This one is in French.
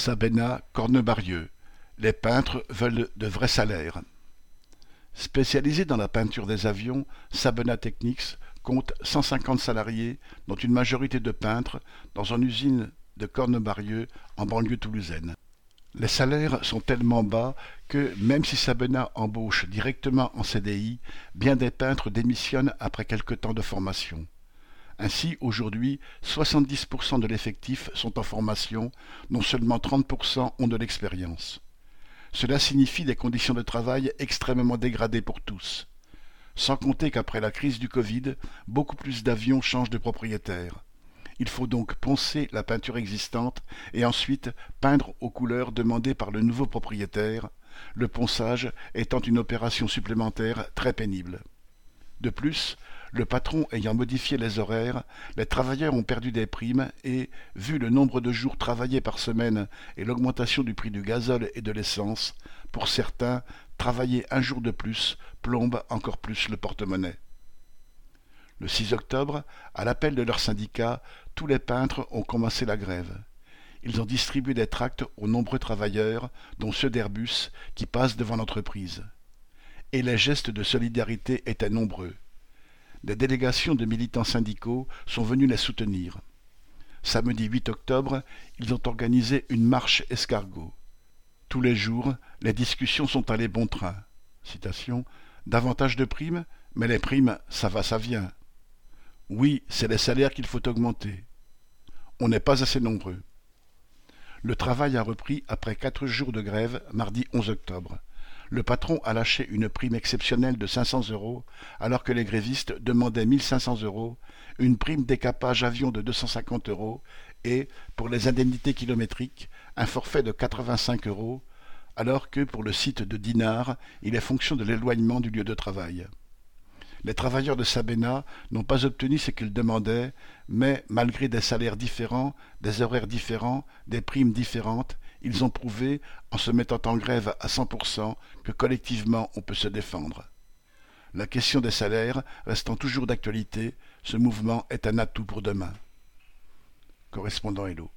Sabena Cornebarieux. Les peintres veulent de vrais salaires. Spécialisé dans la peinture des avions, Sabena Technics compte 150 salariés, dont une majorité de peintres, dans une usine de Cornebarieux en banlieue toulousaine. Les salaires sont tellement bas que, même si Sabena embauche directement en CDI, bien des peintres démissionnent après quelque temps de formation. Ainsi, aujourd'hui, 70% de l'effectif sont en formation, dont seulement 30% ont de l'expérience. Cela signifie des conditions de travail extrêmement dégradées pour tous. Sans compter qu'après la crise du Covid, beaucoup plus d'avions changent de propriétaire. Il faut donc poncer la peinture existante et ensuite peindre aux couleurs demandées par le nouveau propriétaire, le ponçage étant une opération supplémentaire très pénible. De plus, le patron ayant modifié les horaires, les travailleurs ont perdu des primes et, vu le nombre de jours travaillés par semaine et l'augmentation du prix du gazole et de l'essence, pour certains, travailler un jour de plus plombe encore plus le porte-monnaie. Le 6 octobre, à l'appel de leur syndicat, tous les peintres ont commencé la grève. Ils ont distribué des tracts aux nombreux travailleurs, dont ceux d'Airbus, qui passent devant l'entreprise. Et les gestes de solidarité étaient nombreux. Des délégations de militants syndicaux sont venus les soutenir. Samedi 8 octobre, ils ont organisé une marche escargot. Tous les jours, les discussions sont allées bon train. Citation Davantage de primes, mais les primes, ça va, ça vient. Oui, c'est les salaires qu'il faut augmenter. On n'est pas assez nombreux. Le travail a repris après quatre jours de grève mardi 11 octobre. Le patron a lâché une prime exceptionnelle de 500 euros, alors que les grévistes demandaient 1500 euros, une prime décapage avion de 250 euros et, pour les indemnités kilométriques, un forfait de 85 euros, alors que pour le site de Dinard, il est fonction de l'éloignement du lieu de travail. Les travailleurs de Sabena n'ont pas obtenu ce qu'ils demandaient, mais malgré des salaires différents, des horaires différents, des primes différentes, ils ont prouvé, en se mettant en grève à 100%, que collectivement on peut se défendre. La question des salaires restant toujours d'actualité, ce mouvement est un atout pour demain. Correspondant Hello.